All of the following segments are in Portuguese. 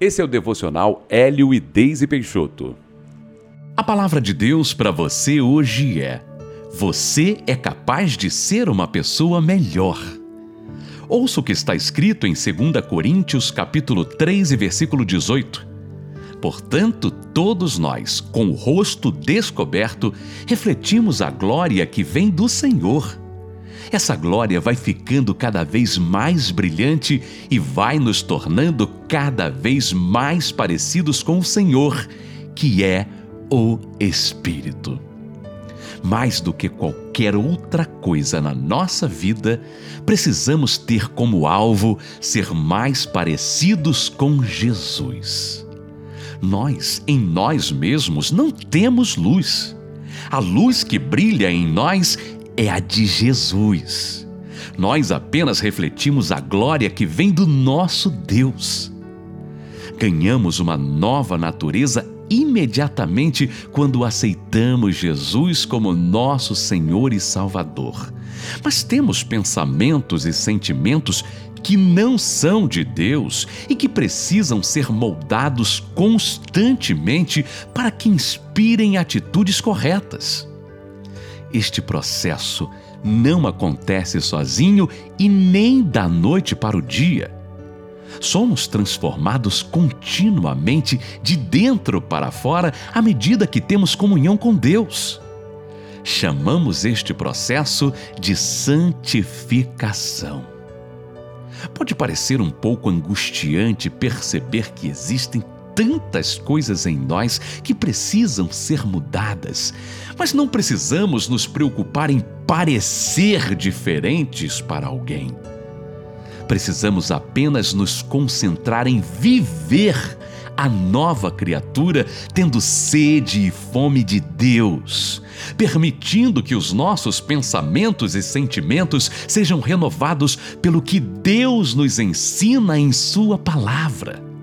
Esse é o devocional Hélio e Deise Peixoto. A palavra de Deus para você hoje é: Você é capaz de ser uma pessoa melhor. Ouça o que está escrito em 2 Coríntios capítulo 3 e versículo 18. Portanto, todos nós, com o rosto descoberto, refletimos a glória que vem do Senhor essa glória vai ficando cada vez mais brilhante e vai nos tornando cada vez mais parecidos com o Senhor, que é o Espírito. Mais do que qualquer outra coisa na nossa vida, precisamos ter como alvo ser mais parecidos com Jesus. Nós, em nós mesmos, não temos luz. A luz que brilha em nós é a de Jesus. Nós apenas refletimos a glória que vem do nosso Deus. Ganhamos uma nova natureza imediatamente quando aceitamos Jesus como nosso Senhor e Salvador. Mas temos pensamentos e sentimentos que não são de Deus e que precisam ser moldados constantemente para que inspirem atitudes corretas. Este processo não acontece sozinho e nem da noite para o dia. Somos transformados continuamente de dentro para fora à medida que temos comunhão com Deus. Chamamos este processo de santificação. Pode parecer um pouco angustiante perceber que existem tantas coisas em nós que precisam ser mudadas, mas não precisamos nos preocupar em parecer diferentes para alguém. Precisamos apenas nos concentrar em viver a nova criatura tendo sede e fome de Deus, permitindo que os nossos pensamentos e sentimentos sejam renovados pelo que Deus nos ensina em Sua palavra.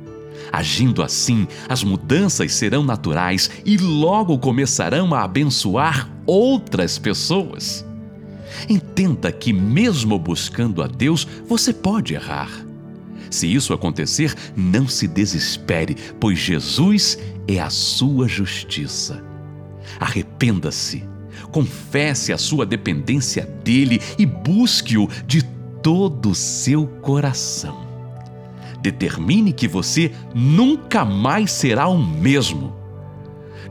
Agindo assim, as mudanças serão naturais e logo começarão a abençoar outras pessoas. Entenda que, mesmo buscando a Deus, você pode errar. Se isso acontecer, não se desespere, pois Jesus é a sua justiça. Arrependa-se, confesse a sua dependência dele e busque-o de todo o seu coração. Determine que você nunca mais será o mesmo.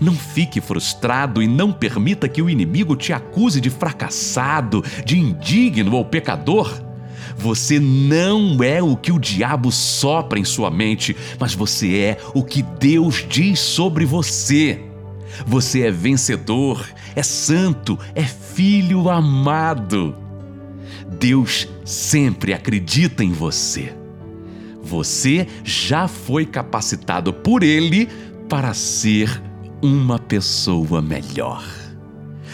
Não fique frustrado e não permita que o inimigo te acuse de fracassado, de indigno ou pecador. Você não é o que o diabo sopra em sua mente, mas você é o que Deus diz sobre você. Você é vencedor, é santo, é filho amado. Deus sempre acredita em você. Você já foi capacitado por Ele para ser uma pessoa melhor.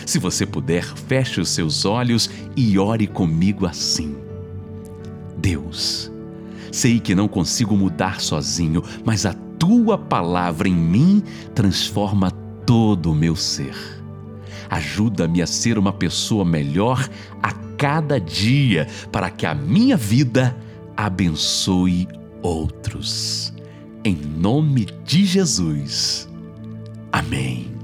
Se você puder, feche os seus olhos e ore comigo assim. Deus, sei que não consigo mudar sozinho, mas a tua palavra em mim transforma todo o meu ser. Ajuda-me a ser uma pessoa melhor a cada dia, para que a minha vida abençoe outros. Em nome de Jesus. Amém.